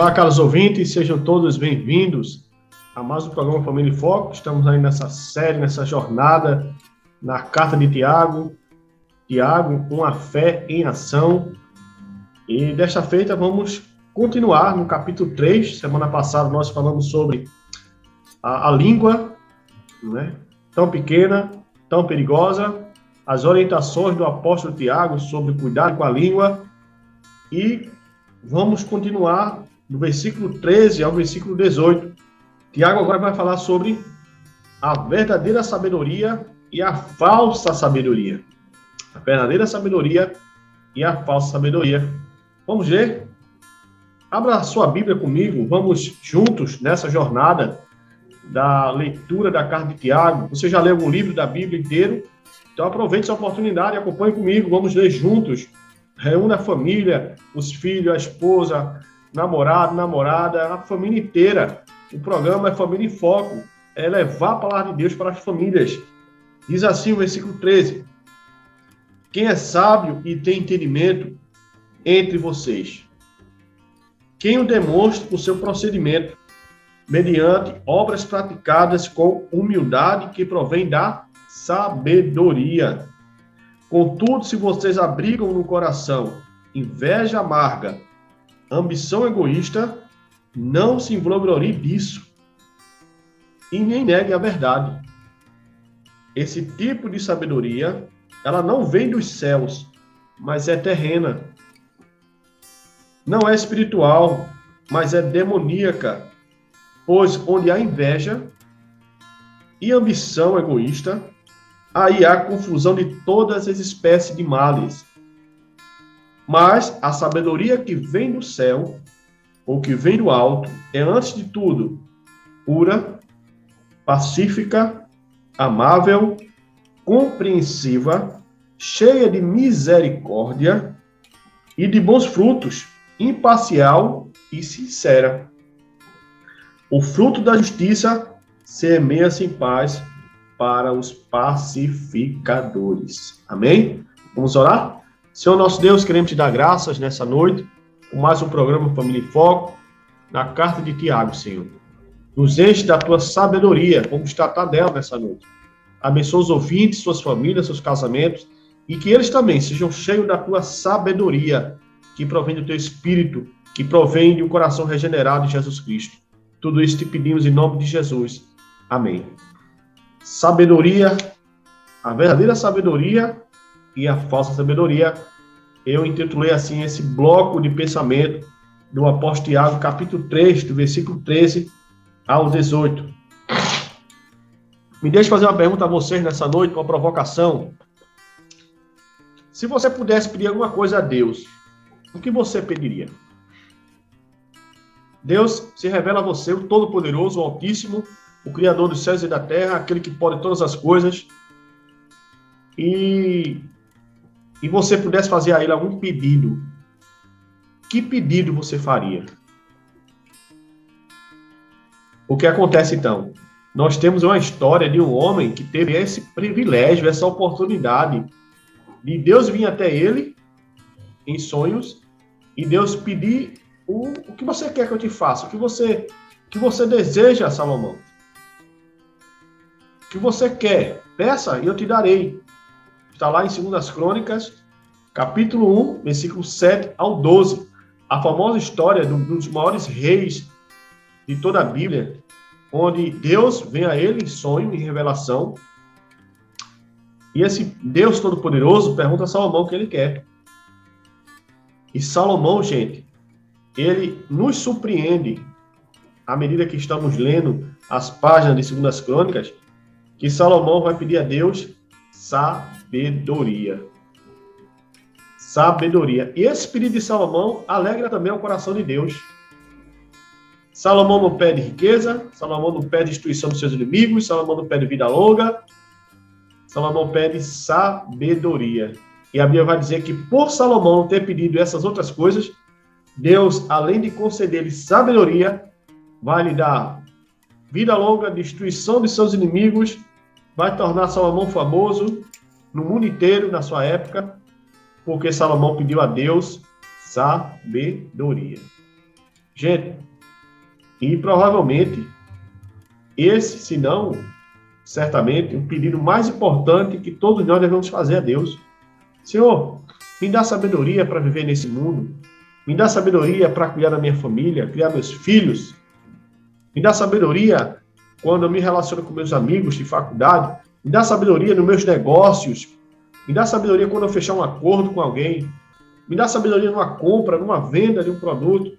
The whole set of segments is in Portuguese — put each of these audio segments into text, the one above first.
Olá, caros ouvintes, sejam todos bem-vindos a mais um programa Família em Foco. Estamos aí nessa série, nessa jornada na carta de Tiago. Tiago, uma fé em ação. E desta feita vamos continuar no capítulo 3. Semana passada nós falamos sobre a, a língua, né? tão pequena, tão perigosa, as orientações do apóstolo Tiago sobre cuidar com a língua. E vamos continuar do versículo 13 ao versículo 18. Tiago agora vai falar sobre a verdadeira sabedoria e a falsa sabedoria. A verdadeira sabedoria e a falsa sabedoria. Vamos ver? Abra sua Bíblia comigo, vamos juntos nessa jornada da leitura da carta de Tiago. Você já leu um livro da Bíblia inteiro? Então aproveite essa oportunidade e acompanhe comigo, vamos ler juntos. Reúna a família, os filhos, a esposa, namorado, namorada, a família inteira. O programa é Família em Foco, é levar a palavra de Deus para as famílias. Diz assim o versículo 13: Quem é sábio e tem entendimento entre vocês? Quem o demonstra o seu procedimento, mediante obras praticadas com humildade que provém da sabedoria. Contudo, se vocês abrigam no coração inveja amarga, ambição egoísta, não se englorie disso e nem negue a verdade. Esse tipo de sabedoria, ela não vem dos céus, mas é terrena. Não é espiritual, mas é demoníaca. Pois onde há inveja e ambição egoísta, aí há confusão de todas as espécies de males. Mas a sabedoria que vem do céu, ou que vem do alto, é antes de tudo pura, pacífica, amável, compreensiva, cheia de misericórdia e de bons frutos, imparcial e sincera. O fruto da justiça semeia-se em paz para os pacificadores. Amém? Vamos orar? Senhor nosso Deus, queremos te dar graças nessa noite por mais um programa Família em Foco, na carta de Tiago, Senhor. Nos enche da tua sabedoria, vamos tratar dela nessa noite. Abençoa os ouvintes, suas famílias, seus casamentos, e que eles também sejam cheios da tua sabedoria, que provém do teu espírito, que provém de um coração regenerado de Jesus Cristo. Tudo isso te pedimos em nome de Jesus. Amém. Sabedoria, a verdadeira sabedoria e a falsa sabedoria. Eu intitulei assim esse bloco de pensamento do apóstolo Tiago, capítulo 3, do versículo 13 ao 18. Me deixe fazer uma pergunta a vocês nessa noite, uma provocação. Se você pudesse pedir alguma coisa a Deus, o que você pediria? Deus se revela a você, o Todo-Poderoso, o Altíssimo, o Criador dos céus e da terra, aquele que pode todas as coisas. E e você pudesse fazer a ele algum pedido, que pedido você faria? O que acontece então? Nós temos uma história de um homem que teve esse privilégio, essa oportunidade de Deus vir até ele em sonhos e Deus pedir o, o que você quer que eu te faça, o que você, que você deseja, Salomão. O que você quer, peça e eu te darei. Está lá em Segundas Crônicas, capítulo 1, versículo 7 ao 12. A famosa história de um dos maiores reis de toda a Bíblia, onde Deus vem a ele em sonho, em revelação, e esse Deus Todo-Poderoso pergunta a Salomão o que ele quer. E Salomão, gente, ele nos surpreende à medida que estamos lendo as páginas de Segundas Crônicas, que Salomão vai pedir a Deus sabedoria. Sabedoria. E esse pedido de Salomão alegra também o coração de Deus. Salomão não pede riqueza, Salomão não pede destruição dos seus inimigos, Salomão não pede vida longa, Salomão pede sabedoria. E a Bíblia vai dizer que por Salomão ter pedido essas outras coisas, Deus, além de conceder-lhe sabedoria, vai lhe dar vida longa, destruição de seus inimigos, vai tornar Salomão famoso no mundo inteiro na sua época, porque Salomão pediu a Deus sabedoria. Gente, e provavelmente esse, se não, certamente, o pedido mais importante que todos nós devemos fazer a Deus. Senhor, me dá sabedoria para viver nesse mundo. Me dá sabedoria para cuidar da minha família, criar meus filhos. Me dá sabedoria quando eu me relaciono com meus amigos de faculdade. Me dá sabedoria nos meus negócios. Me dá sabedoria quando eu fechar um acordo com alguém. Me dá sabedoria numa compra, numa venda de um produto.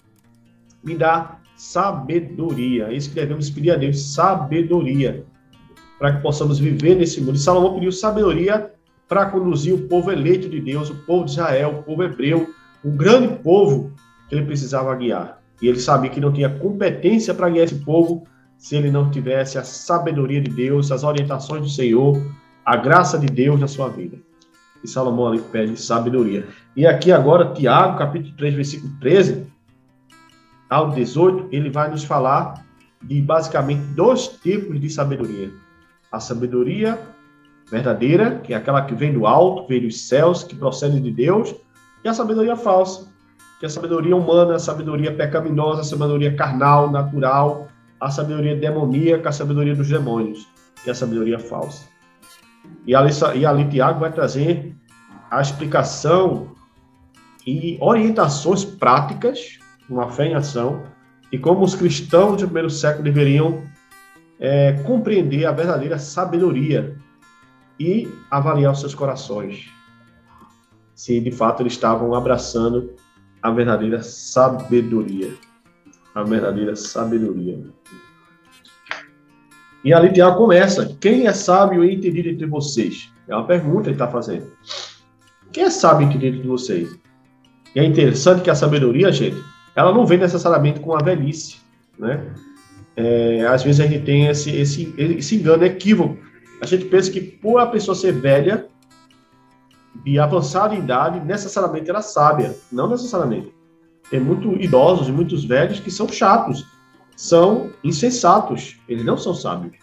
Me dá sabedoria. É isso que devemos pedir a Deus, sabedoria, para que possamos viver nesse mundo. E Salomão pediu sabedoria para conduzir o povo eleito de Deus, o povo de Israel, o povo hebreu, um grande povo que ele precisava guiar. E ele sabia que não tinha competência para guiar esse povo se ele não tivesse a sabedoria de Deus, as orientações do Senhor, a graça de Deus na sua vida. E Salomão ali pede sabedoria. E aqui agora, Tiago, capítulo 3, versículo 13 ao 18, ele vai nos falar de basicamente dois tipos de sabedoria. A sabedoria verdadeira, que é aquela que vem do alto, vem dos céus, que procede de Deus, e a sabedoria falsa, que é a sabedoria humana, a sabedoria pecaminosa, a sabedoria carnal, natural, a sabedoria demoníaca, a sabedoria dos demônios, que é a sabedoria falsa. E ali, e ali Tiago vai trazer a explicação e orientações práticas, uma fé em ação, e como os cristãos do primeiro século deveriam é, compreender a verdadeira sabedoria e avaliar os seus corações se de fato eles estavam abraçando a verdadeira sabedoria. A verdadeira sabedoria. E ali Tiago começa: quem é sábio e entendido entre vocês? É uma pergunta que ele está fazendo. Quem é sábio e entendido entre vocês? E é interessante que a sabedoria, gente, ela não vem necessariamente com a velhice, né? É, às vezes a gente tem esse, esse, esse engano, equívoco. A gente pensa que por a pessoa ser velha, de avançada idade necessariamente era sábia. Não necessariamente. Tem muitos idosos e muitos velhos que são chatos, são insensatos, eles não são sábios.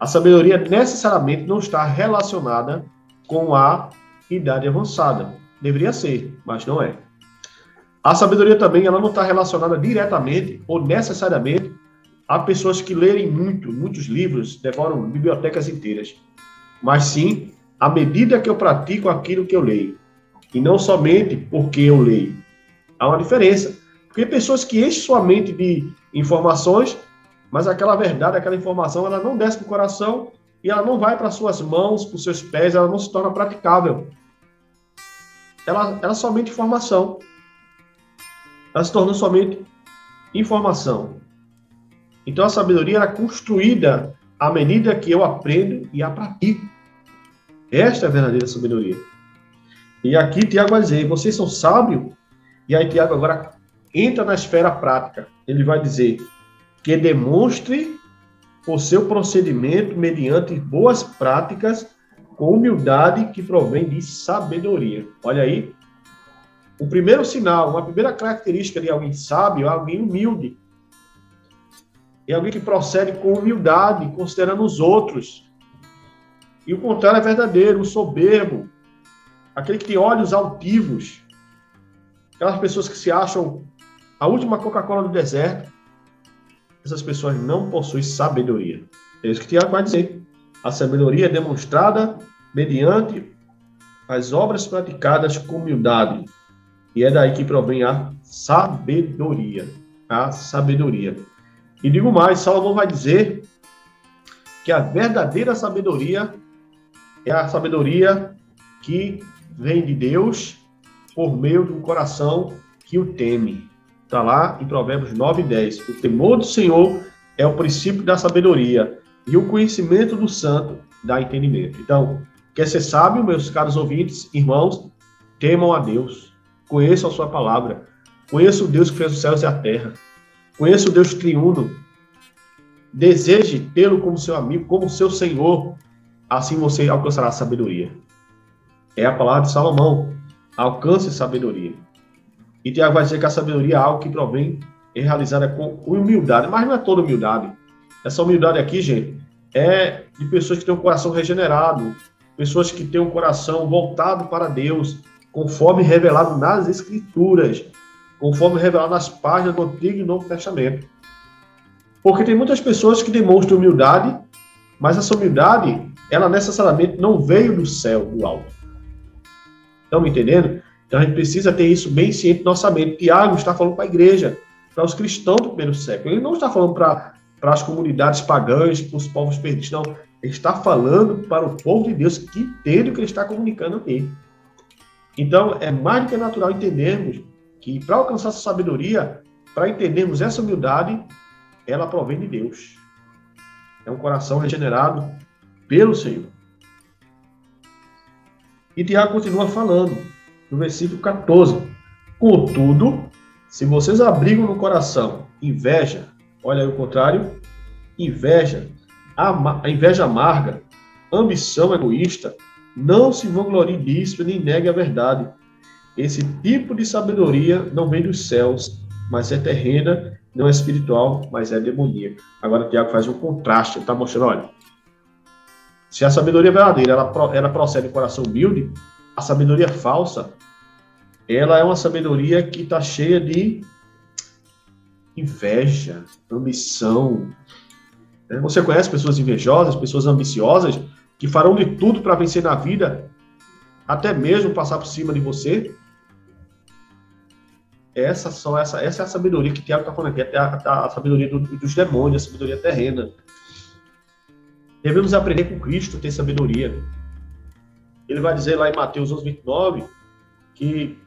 A sabedoria necessariamente não está relacionada com a idade avançada. Deveria ser, mas não é. A sabedoria também ela não está relacionada diretamente ou necessariamente a pessoas que lerem muito, muitos livros, devoram bibliotecas inteiras, mas sim à medida que eu pratico aquilo que eu leio. E não somente porque eu leio. Há uma diferença. Porque pessoas que enchem sua mente de informações, mas aquela verdade, aquela informação, ela não desce para o coração e ela não vai para suas mãos, para os seus pés, ela não se torna praticável. Ela, ela é somente informação. Ela se tornou somente informação. Então a sabedoria é construída à medida que eu aprendo e a pratico. Esta é a verdadeira sabedoria. E aqui Tiago vai dizer: vocês são sábios. E aí Tiago agora entra na esfera prática. Ele vai dizer que demonstre o seu procedimento mediante boas práticas com humildade que provém de sabedoria. Olha aí. O primeiro sinal, uma primeira característica de alguém sábio é alguém humilde. É alguém que procede com humildade, considerando os outros, e o contrário é verdadeiro, o soberbo, aquele que tem olhos altivos, aquelas pessoas que se acham a última Coca-Cola do deserto, essas pessoas não possuem sabedoria. É isso que Tiago vai dizer. A sabedoria é demonstrada mediante as obras praticadas com humildade. E é daí que provém a sabedoria. A sabedoria. E digo mais, Salomão vai dizer que a verdadeira sabedoria é a sabedoria que vem de Deus por meio de um coração que o teme. Está lá em Provérbios 9 e 10. O temor do Senhor é o princípio da sabedoria e o conhecimento do santo dá entendimento. Então, quer ser sábio, meus caros ouvintes, irmãos, temam a Deus, conheçam a sua palavra, conheçam o Deus que fez os céus e a terra, conheça o Deus triuno, deseje tê-lo como seu amigo, como seu Senhor, assim você alcançará a sabedoria. É a palavra de Salomão, alcance sabedoria. E Tiago vai dizer que a sabedoria é algo que provém e é realizada com humildade, mas não é toda humildade. Essa humildade aqui, gente, é de pessoas que têm um coração regenerado, pessoas que têm um coração voltado para Deus, conforme revelado nas Escrituras, conforme revelado nas páginas do Antigo e Novo Testamento. Porque tem muitas pessoas que demonstram humildade, mas essa humildade, ela necessariamente não veio do céu, do alto. Estão entendendo? Então a gente precisa ter isso bem ciente no nossa mente. Tiago está falando para a igreja, para os cristãos do primeiro século. Ele não está falando para, para as comunidades pagãs, para os povos perdidos, não. Ele está falando para o povo de Deus que entende o que ele está comunicando aqui. Então, é mais do que natural entendermos que para alcançar essa sabedoria, para entendermos essa humildade, ela provém de Deus. É um coração regenerado pelo Senhor. E Tiago continua falando, no versículo 14: Contudo, se vocês abrigam no coração inveja, olha aí o contrário, inveja, a inveja amarga, ambição egoísta, não se vanglorie disso nem negue a verdade esse tipo de sabedoria não vem dos céus, mas é terrena, não é espiritual, mas é demoníaca. Agora, Tiago faz um contraste, ele está mostrando, olha, se a sabedoria verdadeira ela, ela procede do coração humilde, a sabedoria falsa, ela é uma sabedoria que está cheia de inveja, ambição. Né? Você conhece pessoas invejosas, pessoas ambiciosas, que farão de tudo para vencer na vida, até mesmo passar por cima de você, essa, só essa, essa é a sabedoria que Tiago está falando aqui, é a, a sabedoria do, dos demônios, a sabedoria terrena. Devemos aprender com Cristo, ter sabedoria. Ele vai dizer lá em Mateus 11, 29, que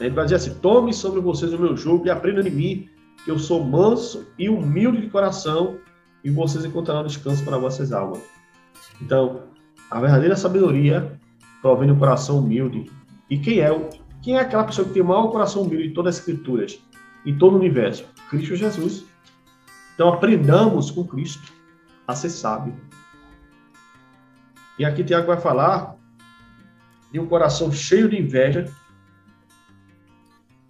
ele vai dizer assim: Tome sobre vocês o meu jugo e aprendam de mim, que eu sou manso e humilde de coração, e vocês encontrarão descanso para vossas almas. Então, a verdadeira sabedoria provém do coração humilde. E quem é quem é aquela pessoa que tem o maior coração humilde de todas as escrituras e todo o universo? Cristo Jesus. Então aprendamos com Cristo a ser sábio. E aqui Tiago vai falar de um coração cheio de inveja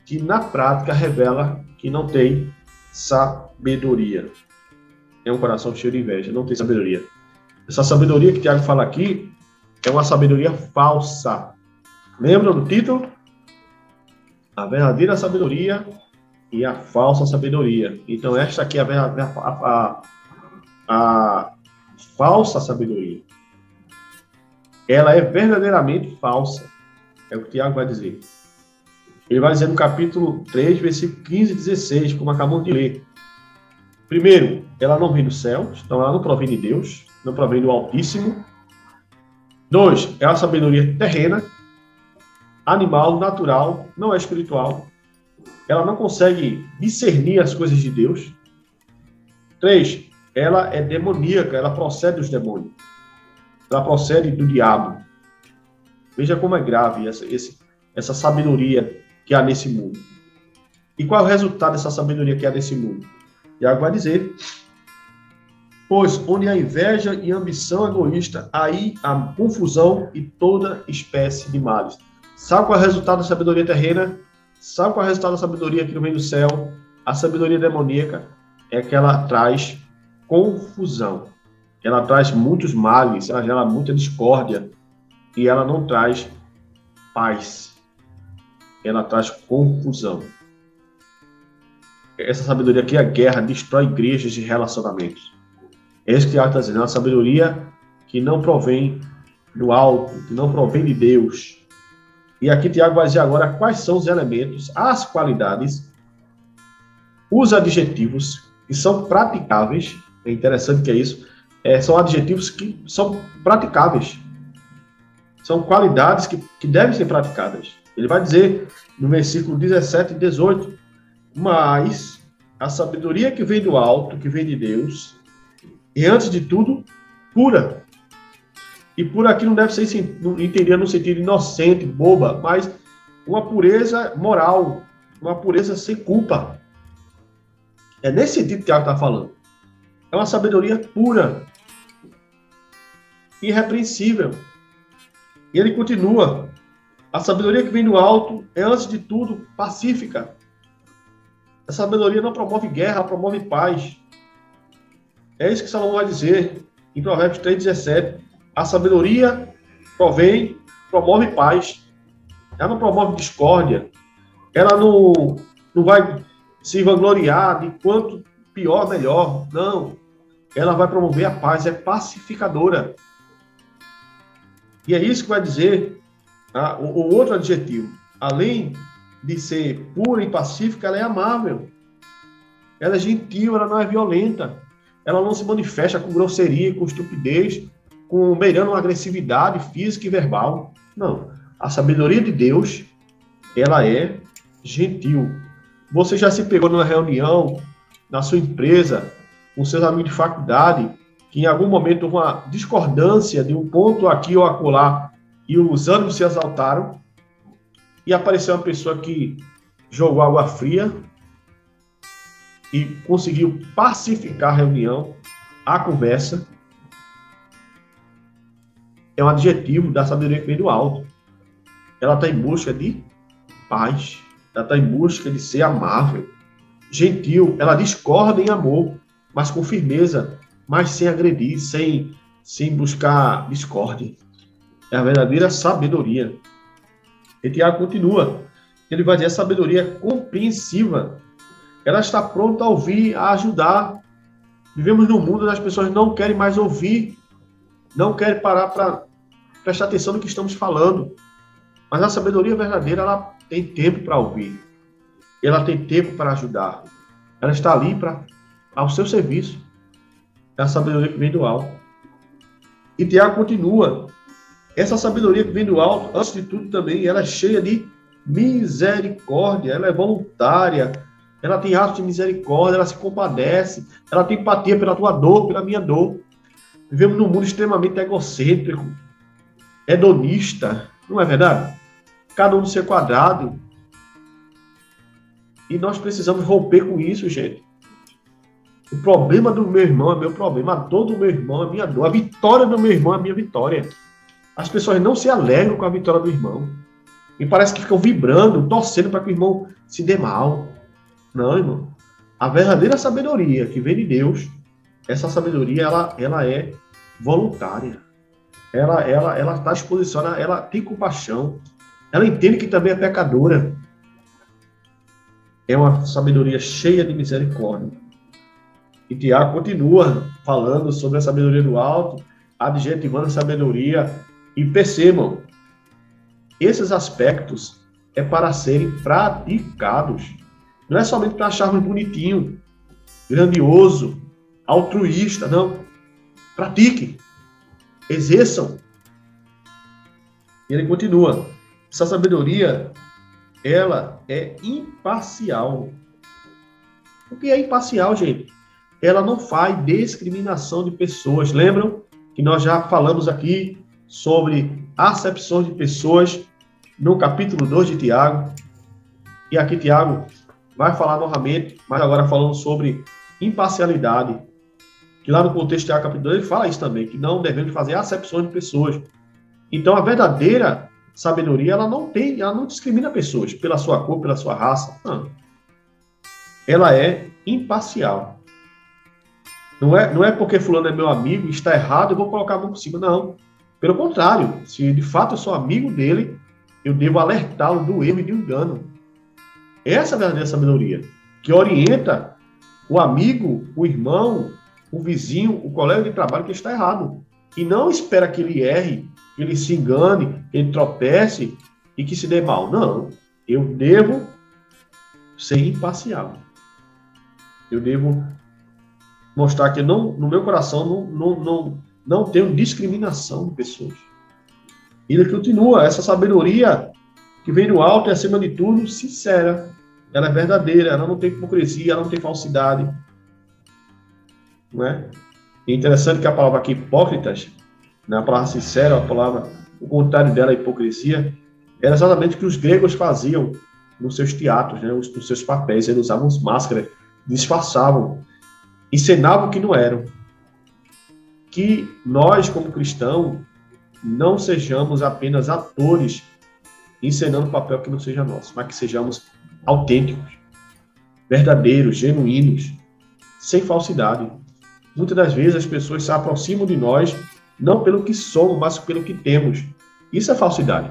que na prática revela que não tem sabedoria. É um coração cheio de inveja, não tem sabedoria. Essa sabedoria que Tiago fala aqui é uma sabedoria falsa. Lembra do título? a verdadeira sabedoria e a falsa sabedoria. Então, esta aqui é a, a, a, a falsa sabedoria. Ela é verdadeiramente falsa. É o que o Tiago vai dizer. Ele vai dizer no capítulo 3, versículo 15 e 16, como acabamos de ler. Primeiro, ela não vem do céu, então ela não provém de Deus, não provém do Altíssimo. Dois, é a sabedoria terrena, animal, natural, não é espiritual. Ela não consegue discernir as coisas de Deus. Três, ela é demoníaca, ela procede dos demônios. Ela procede do diabo. Veja como é grave essa, esse, essa sabedoria que há nesse mundo. E qual é o resultado dessa sabedoria que há nesse mundo? Tiago vai dizer: Pois onde há inveja e ambição egoísta, aí há confusão e toda espécie de males. Sabe qual é o resultado da sabedoria terrena? Sabe qual é o resultado da sabedoria que vem do céu? A sabedoria demoníaca é que ela traz confusão. Ela traz muitos males, ela gera muita discórdia e ela não traz paz. Ela traz confusão. Essa sabedoria aqui, a guerra, destrói igrejas e relacionamentos. É isso que ela está dizendo, é uma sabedoria que não provém do alto, que não provém de Deus, E aqui Tiago vai dizer agora quais são os elementos, as qualidades, os adjetivos que são praticáveis. É interessante que é isso. É, são adjetivos que são praticáveis. São qualidades que, que devem ser praticadas. Ele vai dizer no versículo 17 e 18: Mas a sabedoria que vem do alto, que vem de Deus, e antes de tudo, pura. E por aqui não deve ser entendida no sentido inocente, boba, mas uma pureza moral, uma pureza sem culpa. É nesse sentido que Tiago está falando. É uma sabedoria pura, irrepreensível. E ele continua: a sabedoria que vem do alto é, antes de tudo, pacífica. A sabedoria não promove guerra, promove paz. É isso que Salomão vai dizer em Provérbios 3,17. A sabedoria provém, promove paz. Ela não promove discórdia. Ela não, não vai se vangloriar de quanto pior, melhor. Não. Ela vai promover a paz, é pacificadora. E é isso que vai dizer tá? o, o outro adjetivo. Além de ser pura e pacífica, ela é amável. Ela é gentil, ela não é violenta. Ela não se manifesta com grosseria, com estupidez, com beirando uma agressividade física e verbal. Não. A sabedoria de Deus, ela é gentil. Você já se pegou numa reunião na sua empresa, com seus amigos de faculdade, que em algum momento uma discordância de um ponto aqui ou acolá, e os ânimos se exaltaram, e apareceu uma pessoa que jogou água fria e conseguiu pacificar a reunião, a conversa. É um adjetivo da sabedoria que vem do alto. Ela está em busca de paz. Ela está em busca de ser amável, gentil. Ela discorda em amor, mas com firmeza, mas sem agredir, sem, sem buscar discórdia. É a verdadeira sabedoria. E Tiago continua. Ele vai dizer a sabedoria compreensiva. Ela está pronta a ouvir, a ajudar. Vivemos num mundo onde as pessoas não querem mais ouvir, não querem parar para prestar atenção no que estamos falando. Mas a sabedoria verdadeira, ela tem tempo para ouvir. Ela tem tempo para ajudar. Ela está ali para ao seu serviço. É a sabedoria que vem do alto. E Tiago continua. Essa sabedoria que vem do alto, antes de tudo também, ela é cheia de misericórdia, ela é voluntária, ela tem atos de misericórdia, ela se compadece, ela tem empatia pela tua dor, pela minha dor. Vivemos num mundo extremamente egocêntrico, hedonista, não é verdade? Cada um no seu quadrado. E nós precisamos romper com isso, gente. O problema do meu irmão é meu problema, a dor do meu irmão é minha dor, a vitória do meu irmão é minha vitória. As pessoas não se alegram com a vitória do irmão. E parece que ficam vibrando, torcendo para que o irmão se dê mal. Não, irmão. A verdadeira sabedoria que vem de Deus, essa sabedoria ela, ela é voluntária. Ela ela ela está à ela tem compaixão. Ela entende que também é pecadora. É uma sabedoria cheia de misericórdia. E Tiago continua falando sobre a sabedoria do alto, adjetivando a sabedoria. E percebam, esses aspectos é para serem praticados. Não é somente para acharmos bonitinho, grandioso, altruísta, não. Pratique, exerçam. E ele continua. Essa sabedoria, ela é imparcial. O que é imparcial, gente? Ela não faz discriminação de pessoas. Lembram que nós já falamos aqui sobre acepções de pessoas no capítulo 2 de Tiago. E aqui Tiago vai falar novamente, mas agora falando sobre imparcialidade. Que lá no contexto de Tiago capítulo 2 ele fala isso também, que não devemos fazer acepções de pessoas. Então a verdadeira sabedoria, ela não tem, ela não discrimina pessoas pela sua cor, pela sua raça. Não. Ela é imparcial. Não é, não é porque fulano é meu amigo está errado, eu vou colocar a mão por cima. Não. Pelo contrário, se de fato eu sou amigo dele, eu devo alertá-lo do erro e do engano. Essa é a verdadeira sabedoria, que orienta o amigo, o irmão, o vizinho, o colega de trabalho que está errado. E não espera que ele erre, que ele se engane, que ele tropece e que se dê mal. Não. Eu devo ser imparcial. Eu devo mostrar que não, no meu coração não, não, não, não tenho discriminação de pessoas. E ele continua, essa sabedoria que vem do alto e acima de tudo, sincera. Ela é verdadeira, ela não tem hipocrisia, ela não tem falsidade. Não é? é interessante que a palavra aqui, hipócritas, né, a palavra sincera, a palavra, o contrário dela, hipocrisia, era exatamente o que os gregos faziam nos seus teatros, né, nos seus papéis. Eles usavam máscaras, disfarçavam, encenavam o que não eram. Que nós, como cristãos, não sejamos apenas atores encenando um papel que não seja nosso, mas que sejamos autênticos, verdadeiros, genuínos, sem falsidade. Muitas das vezes as pessoas se aproximam de nós não pelo que somos, mas pelo que temos. Isso é falsidade.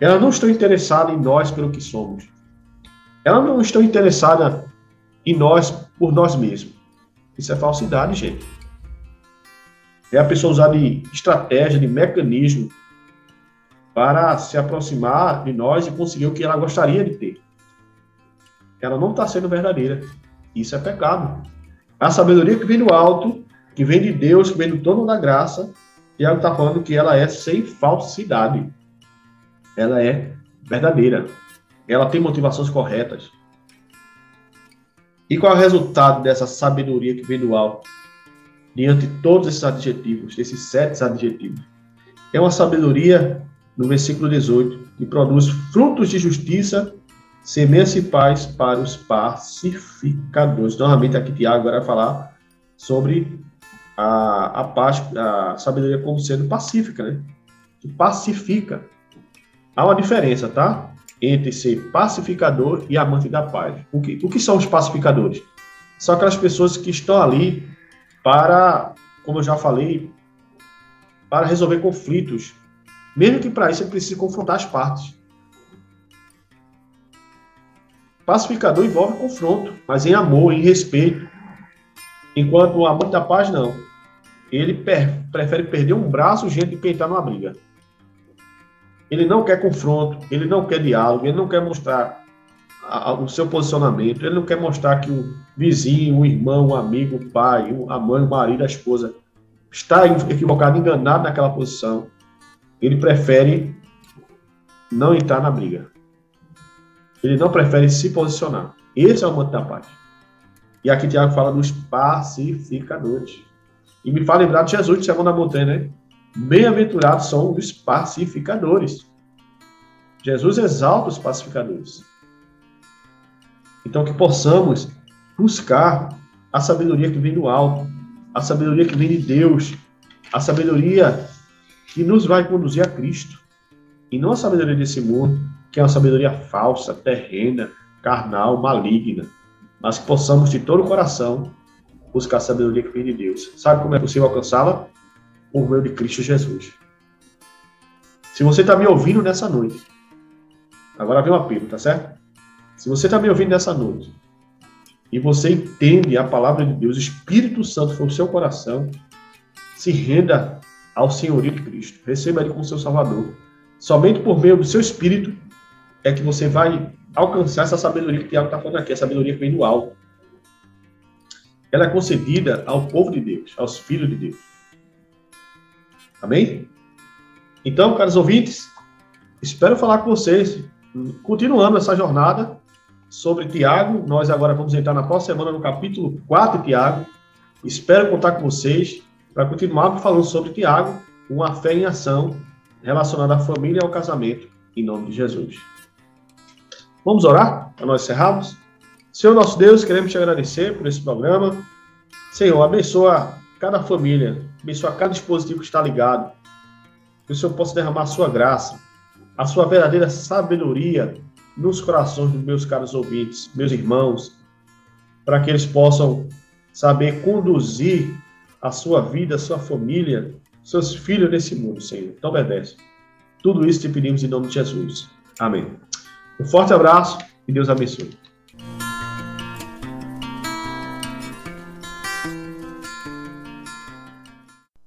Elas não estão interessadas em nós pelo que somos. Elas não estão interessadas em nós por nós mesmos. Isso é falsidade, gente. É a pessoa usar de estratégia, de mecanismo para se aproximar de nós e conseguir o que ela gostaria de ter. Ela não está sendo verdadeira. Isso é pecado. A sabedoria que vem do alto, que vem de Deus, que vem do trono da graça, e ela está falando que ela é sem falsidade. Ela é verdadeira. Ela tem motivações corretas. E qual é o resultado dessa sabedoria que vem do alto? Diante de todos esses adjetivos, esses sete adjetivos. É uma sabedoria, no versículo 18, que produz frutos de justiça, semença e paz para os pacificadores. Novamente, aqui Tiago vai falar sobre a, a, paz, a sabedoria como sendo pacífica, né? Que pacifica. Há uma diferença, tá? Entre ser pacificador e amante da paz. O que, o que são os pacificadores? São aquelas pessoas que estão ali para, como eu já falei, para resolver conflitos. Mesmo que para isso ele precise confrontar as partes. Pacificador envolve confronto, mas em amor, em respeito. Enquanto o amante da paz, não. Ele per prefere perder um braço gente que entrar numa briga. Ele não quer confronto, ele não quer diálogo, ele não quer mostrar a, a, o seu posicionamento, ele não quer mostrar que o vizinho, o irmão, o amigo, o pai, a mãe, o marido, a esposa está equivocado, enganado naquela posição. Ele prefere não entrar na briga. Ele não prefere se posicionar. Esse é o manto da paz. E aqui Tiago fala dos pacificadores. E me fala lembrar de Jesus, de Sermão Montanha, né? Bem-aventurados são os pacificadores. Jesus exalta os pacificadores. Então, que possamos buscar a sabedoria que vem do alto, a sabedoria que vem de Deus, a sabedoria que nos vai conduzir a Cristo. E não a sabedoria desse mundo, que é uma sabedoria falsa, terrena, carnal, maligna, mas que possamos de todo o coração buscar a sabedoria que vem de Deus. Sabe como é possível alcançá-la? Por meio de Cristo Jesus. Se você está me ouvindo nessa noite, agora vem um apelo, tá certo? Se você está me ouvindo nessa noite e você entende a palavra de Deus, o Espírito Santo foi o seu coração, se renda ao senhorio de Cristo. Receba Ele como seu Salvador. Somente por meio do seu Espírito é que você vai alcançar essa sabedoria que o Tiago está falando aqui, a sabedoria que vem do alto. Ela é concedida ao povo de Deus, aos filhos de Deus. Amém? Então, caros ouvintes, espero falar com vocês, continuando essa jornada sobre Tiago. Nós agora vamos entrar na próxima semana no capítulo 4 de Tiago. Espero contar com vocês para continuar falando sobre Tiago, uma fé em ação relacionada à família e ao casamento, em nome de Jesus. Vamos orar para nós encerrarmos? Senhor nosso Deus, queremos te agradecer por esse programa. Senhor, abençoa cada família, abençoa cada dispositivo que está ligado. Que o Senhor possa derramar a sua graça, a sua verdadeira sabedoria nos corações dos meus caros ouvintes, meus irmãos, para que eles possam saber conduzir a sua vida, a sua família, seus filhos nesse mundo, Senhor. Então obedece. Tudo isso te pedimos em nome de Jesus. Amém. Um forte abraço e Deus abençoe.